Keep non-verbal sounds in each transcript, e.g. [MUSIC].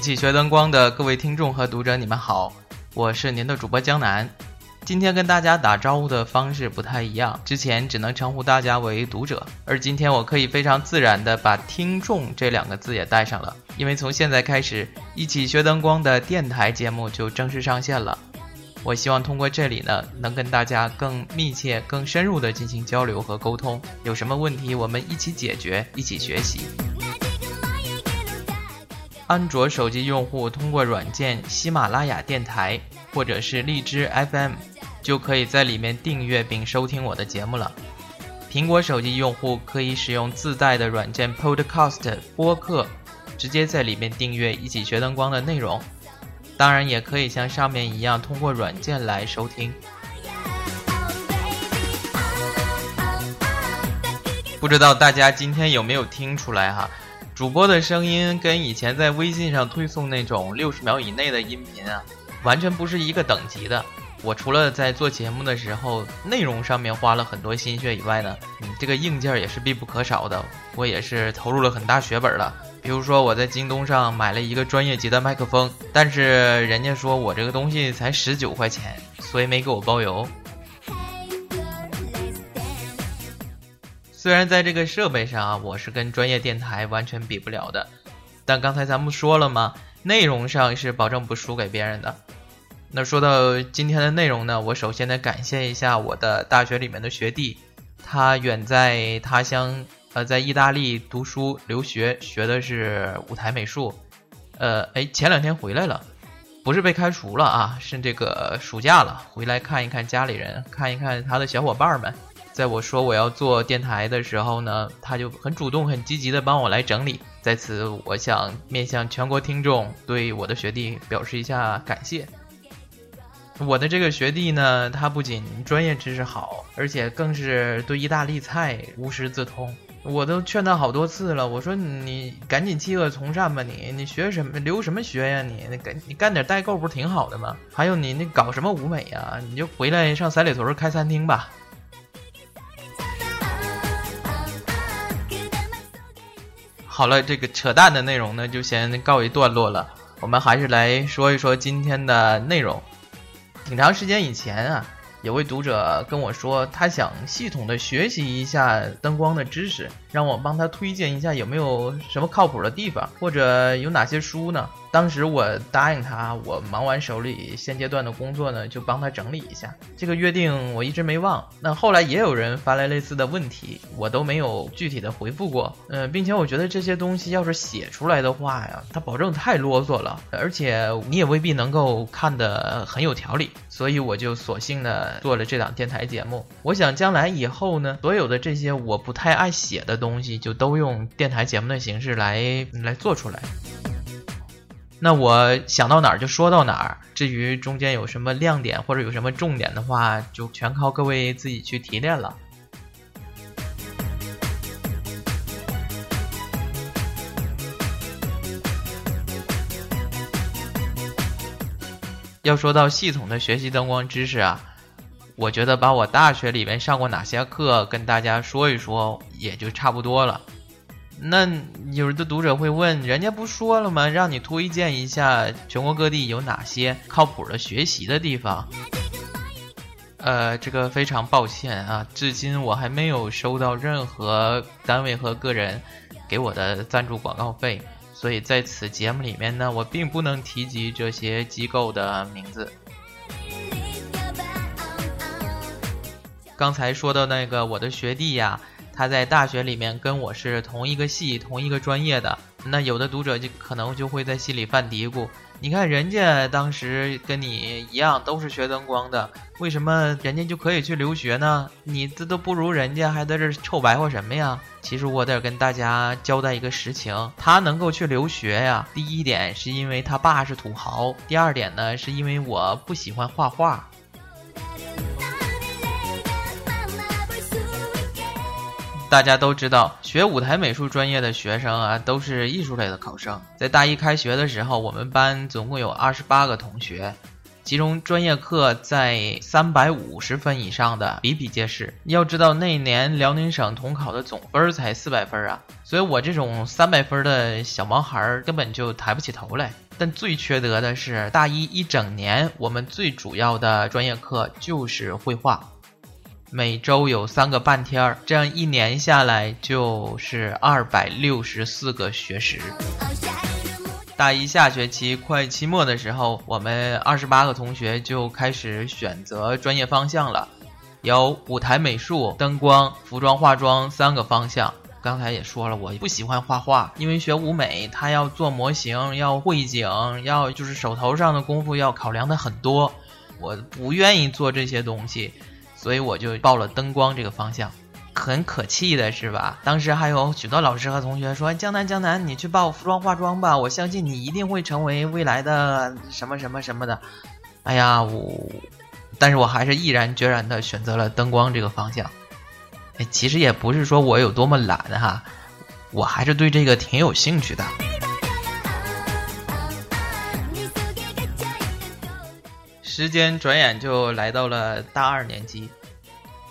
一起学灯光的各位听众和读者，你们好，我是您的主播江南。今天跟大家打招呼的方式不太一样，之前只能称呼大家为读者，而今天我可以非常自然的把听众这两个字也带上了，因为从现在开始，一起学灯光的电台节目就正式上线了。我希望通过这里呢，能跟大家更密切、更深入的进行交流和沟通。有什么问题，我们一起解决，一起学习。安卓手机用户通过软件喜马拉雅电台或者是荔枝 FM，就可以在里面订阅并收听我的节目了。苹果手机用户可以使用自带的软件 Podcast 播客，直接在里面订阅一起学灯光的内容。当然，也可以像上面一样通过软件来收听。不知道大家今天有没有听出来哈？主播的声音跟以前在微信上推送那种六十秒以内的音频啊，完全不是一个等级的。我除了在做节目的时候内容上面花了很多心血以外呢，嗯，这个硬件也是必不可少的。我也是投入了很大血本了。比如说我在京东上买了一个专业级的麦克风，但是人家说我这个东西才十九块钱，所以没给我包邮。虽然在这个设备上啊，我是跟专业电台完全比不了的，但刚才咱们说了嘛，内容上是保证不输给别人的。那说到今天的内容呢，我首先得感谢一下我的大学里面的学弟，他远在他乡，呃，在意大利读书留学，学的是舞台美术，呃，哎，前两天回来了，不是被开除了啊，是这个暑假了，回来看一看家里人，看一看他的小伙伴们。在我说我要做电台的时候呢，他就很主动、很积极的帮我来整理。在此，我想面向全国听众，对我的学弟表示一下感谢。我的这个学弟呢，他不仅专业知识好，而且更是对意大利菜无师自通。我都劝他好多次了，我说你赶紧弃恶从善吧，你你学什么留什么学呀？你那干你干点代购不是挺好的吗？还有你那搞什么舞美呀？你就回来上三里屯开餐厅吧。好了，这个扯淡的内容呢，就先告一段落了。我们还是来说一说今天的内容。挺长时间以前啊。有位读者跟我说，他想系统的学习一下灯光的知识，让我帮他推荐一下有没有什么靠谱的地方，或者有哪些书呢？当时我答应他，我忙完手里现阶段的工作呢，就帮他整理一下。这个约定我一直没忘。那后来也有人发来类似的问题，我都没有具体的回复过。嗯，并且我觉得这些东西要是写出来的话呀，他保证太啰嗦了，而且你也未必能够看得很有条理。所以我就索性的做了这档电台节目。我想将来以后呢，所有的这些我不太爱写的东西，就都用电台节目的形式来来做出来。那我想到哪儿就说到哪儿。至于中间有什么亮点或者有什么重点的话，就全靠各位自己去提炼了。要说到系统的学习灯光知识啊，我觉得把我大学里面上过哪些课跟大家说一说，也就差不多了。那有的读者会问，人家不说了吗？让你推荐一下全国各地有哪些靠谱的学习的地方。呃，这个非常抱歉啊，至今我还没有收到任何单位和个人给我的赞助广告费。所以在此节目里面呢，我并不能提及这些机构的名字。刚才说的那个我的学弟呀，他在大学里面跟我是同一个系、同一个专业的。那有的读者就可能就会在心里犯嘀咕。你看人家当时跟你一样都是学灯光的，为什么人家就可以去留学呢？你这都不如人家，还在这臭白话什么呀？其实我得跟大家交代一个实情，他能够去留学呀，第一点是因为他爸是土豪，第二点呢是因为我不喜欢画画。大家都知道，学舞台美术专业的学生啊，都是艺术类的考生。在大一开学的时候，我们班总共有二十八个同学，其中专业课在三百五十分以上的比比皆是。要知道那年辽宁省统考的总分才四百分啊，所以我这种三百分的小毛孩根本就抬不起头来。但最缺德的是，大一一整年我们最主要的专业课就是绘画，每周有三个半天儿，这样一年下来就是二百六十四个学时。大一下学期快期末的时候，我们二十八个同学就开始选择专业方向了，有舞台美术、灯光、服装化妆三个方向。刚才也说了，我不喜欢画画，因为学舞美，他要做模型，要绘景，要就是手头上的功夫要考量的很多，我不愿意做这些东西，所以我就报了灯光这个方向。很可气的是吧？当时还有许多老师和同学说：“江南，江南，你去报服装化妆吧，我相信你一定会成为未来的什么什么什么的。”哎呀，我，但是我还是毅然决然的选择了灯光这个方向。哎，其实也不是说我有多么懒哈，我还是对这个挺有兴趣的。时间转眼就来到了大二年级。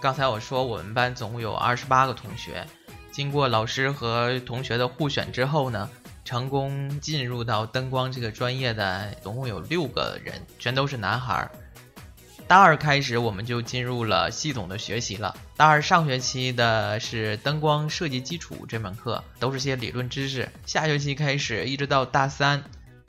刚才我说我们班总共有二十八个同学，经过老师和同学的互选之后呢，成功进入到灯光这个专业的总共有六个人，全都是男孩。大二开始我们就进入了系统的学习了。大二上学期的是灯光设计基础这门课，都是些理论知识。下学期开始一直到大三，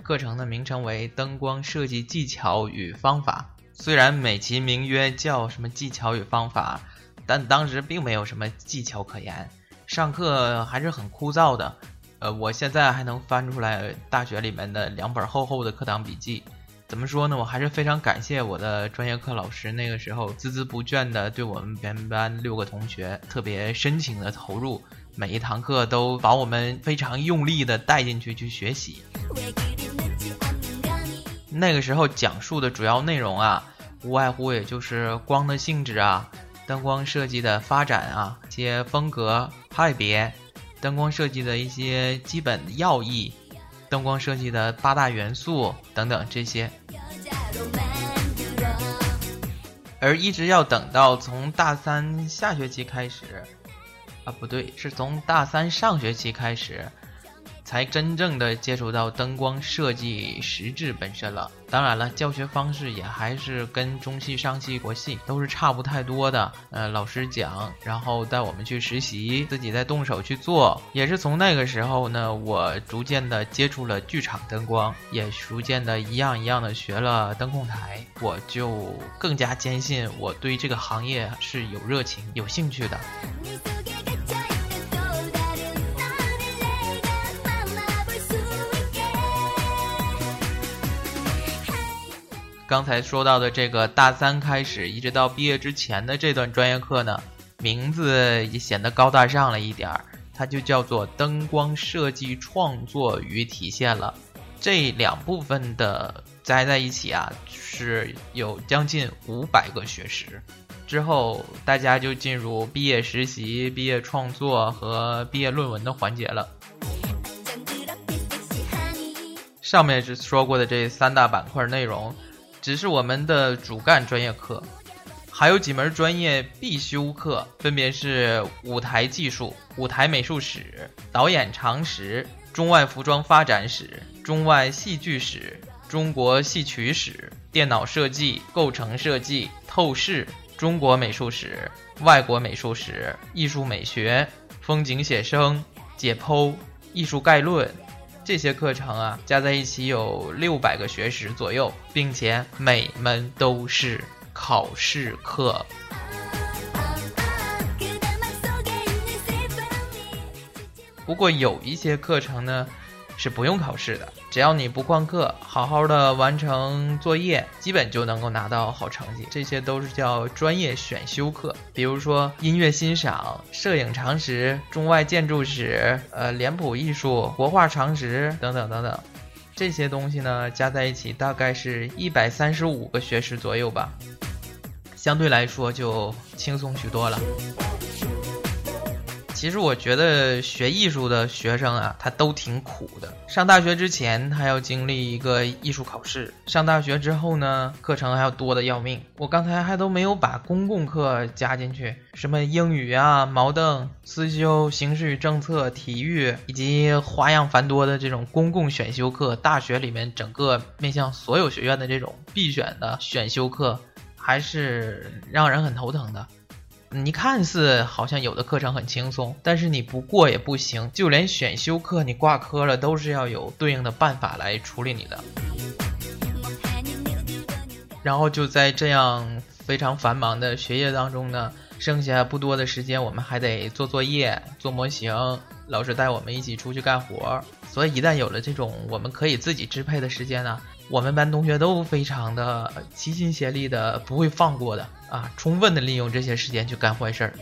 课程的名称为灯光设计技巧与方法。虽然美其名曰叫什么技巧与方法，但当时并没有什么技巧可言，上课还是很枯燥的。呃，我现在还能翻出来大学里面的两本厚厚的课堂笔记。怎么说呢？我还是非常感谢我的专业课老师，那个时候孜孜不倦的对我们全班六个同学特别深情的投入，每一堂课都把我们非常用力的带进去去学习。那个时候讲述的主要内容啊，无外乎也就是光的性质啊，灯光设计的发展啊，一些风格派别，灯光设计的一些基本要义，灯光设计的八大元素等等这些。而一直要等到从大三下学期开始，啊不对，是从大三上学期开始。才真正的接触到灯光设计实质本身了。当然了，教学方式也还是跟中戏、上戏、国戏都是差不太多的。呃，老师讲，然后带我们去实习，自己再动手去做。也是从那个时候呢，我逐渐的接触了剧场灯光，也逐渐的一样一样的学了灯控台。我就更加坚信我对这个行业是有热情、有兴趣的。刚才说到的这个大三开始一直到毕业之前的这段专业课呢，名字也显得高大上了一点儿，它就叫做灯光设计创作与体现了。这两部分的加在一起啊，是有将近五百个学时。之后大家就进入毕业实习、毕业创作和毕业论文的环节了。上面是说过的这三大板块内容。只是我们的主干专业课，还有几门专业必修课，分别是舞台技术、舞台美术史、导演常识、中外服装发展史、中外戏剧史、中国戏曲史、电脑设计、构成设计、透视、中国美术史、外国美术史、艺术美学、风景写生、解剖、艺术概论。这些课程啊，加在一起有六百个学时左右，并且每门都是考试课。不过有一些课程呢。是不用考试的，只要你不旷课，好好的完成作业，基本就能够拿到好成绩。这些都是叫专业选修课，比如说音乐欣赏、摄影常识、中外建筑史、呃脸谱艺术、国画常识等等等等。这些东西呢，加在一起大概是一百三十五个学时左右吧，相对来说就轻松许多了。其实我觉得学艺术的学生啊，他都挺苦的。上大学之前，他要经历一个艺术考试；上大学之后呢，课程还要多的要命。我刚才还都没有把公共课加进去，什么英语啊、毛邓、思修、形势与政策、体育，以及花样繁多的这种公共选修课。大学里面整个面向所有学院的这种必选的选修课，还是让人很头疼的。你看似好像有的课程很轻松，但是你不过也不行。就连选修课你挂科了，都是要有对应的办法来处理你的。然后就在这样非常繁忙的学业当中呢，剩下不多的时间，我们还得做作业、做模型，老师带我们一起出去干活。所以一旦有了这种我们可以自己支配的时间呢，我们班同学都非常的齐心协力的，不会放过的。啊，充分的利用这些时间去干坏事儿。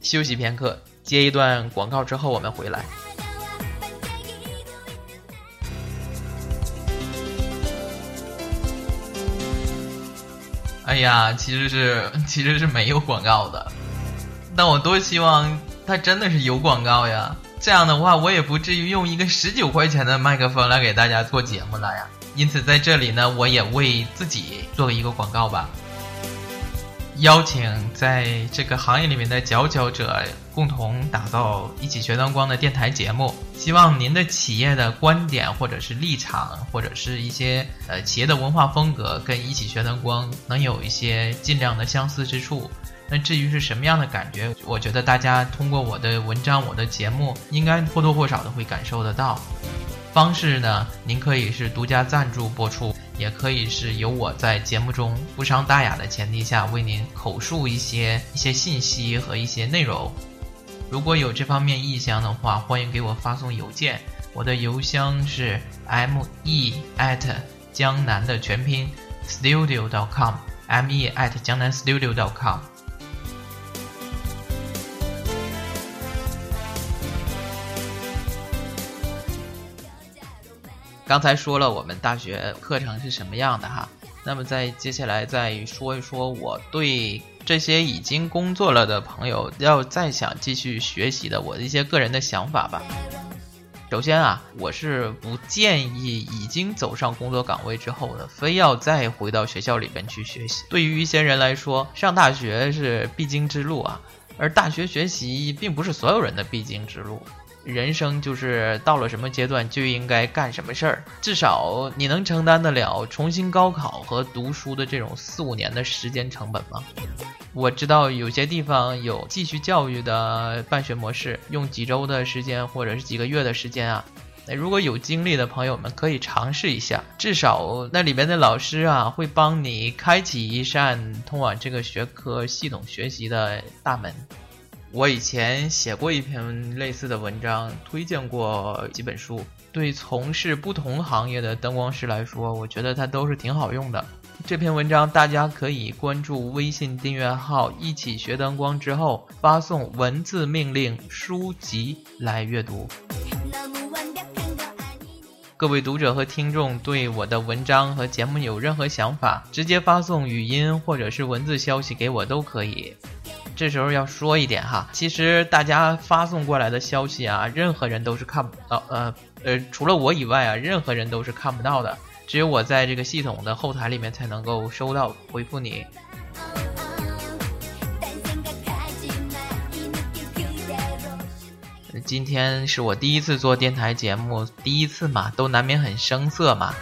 休息片刻，接一段广告之后，我们回来。哎呀，其实是 [LAUGHS] 其实是没有广告的，但我多希望它真的是有广告呀！这样的话，我也不至于用一个十九块钱的麦克风来给大家做节目了呀。因此，在这里呢，我也为自己做一个广告吧。邀请在这个行业里面的佼佼者共同打造一起学灯光的电台节目。希望您的企业的观点或者是立场，或者是一些呃企业的文化风格，跟一起学灯光能有一些尽量的相似之处。那至于是什么样的感觉，我觉得大家通过我的文章、我的节目，应该或多或少的会感受得到。方式呢，您可以是独家赞助播出。也可以是由我在节目中不伤大雅的前提下为您口述一些一些信息和一些内容。如果有这方面意向的话，欢迎给我发送邮件，我的邮箱是 m e at 江南的全拼 studio dot com，m e at 江南 studio.com 刚才说了我们大学课程是什么样的哈，那么在接下来再说一说我对这些已经工作了的朋友要再想继续学习的我的一些个人的想法吧。首先啊，我是不建议已经走上工作岗位之后的非要再回到学校里边去学习。对于一些人来说，上大学是必经之路啊，而大学学习并不是所有人的必经之路。人生就是到了什么阶段就应该干什么事儿，至少你能承担得了重新高考和读书的这种四五年的时间成本吗？我知道有些地方有继续教育的办学模式，用几周的时间或者是几个月的时间啊，那如果有精力的朋友们可以尝试一下，至少那里边的老师啊会帮你开启一扇通往这个学科系统学习的大门。我以前写过一篇类似的文章，推荐过几本书。对从事不同行业的灯光师来说，我觉得它都是挺好用的。这篇文章大家可以关注微信订阅号“一起学灯光”之后，发送文字命令“书籍”来阅读。各位读者和听众对我的文章和节目有任何想法，直接发送语音或者是文字消息给我都可以。这时候要说一点哈，其实大家发送过来的消息啊，任何人都是看不到，呃呃，除了我以外啊，任何人都是看不到的，只有我在这个系统的后台里面才能够收到回复你。今天是我第一次做电台节目，第一次嘛，都难免很生涩嘛。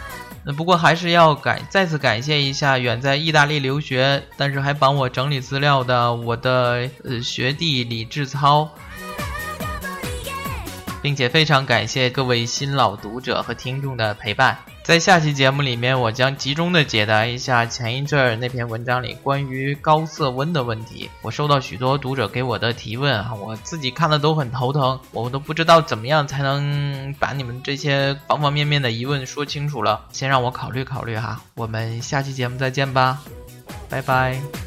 那不过还是要感再次感谢一下远在意大利留学，但是还帮我整理资料的我的呃学弟李志超，并且非常感谢各位新老读者和听众的陪伴。在下期节目里面，我将集中的解答一下前一阵儿那篇文章里关于高色温的问题。我收到许多读者给我的提问啊，我自己看的都很头疼，我都不知道怎么样才能把你们这些方方面面的疑问说清楚了。先让我考虑考虑哈，我们下期节目再见吧，拜拜。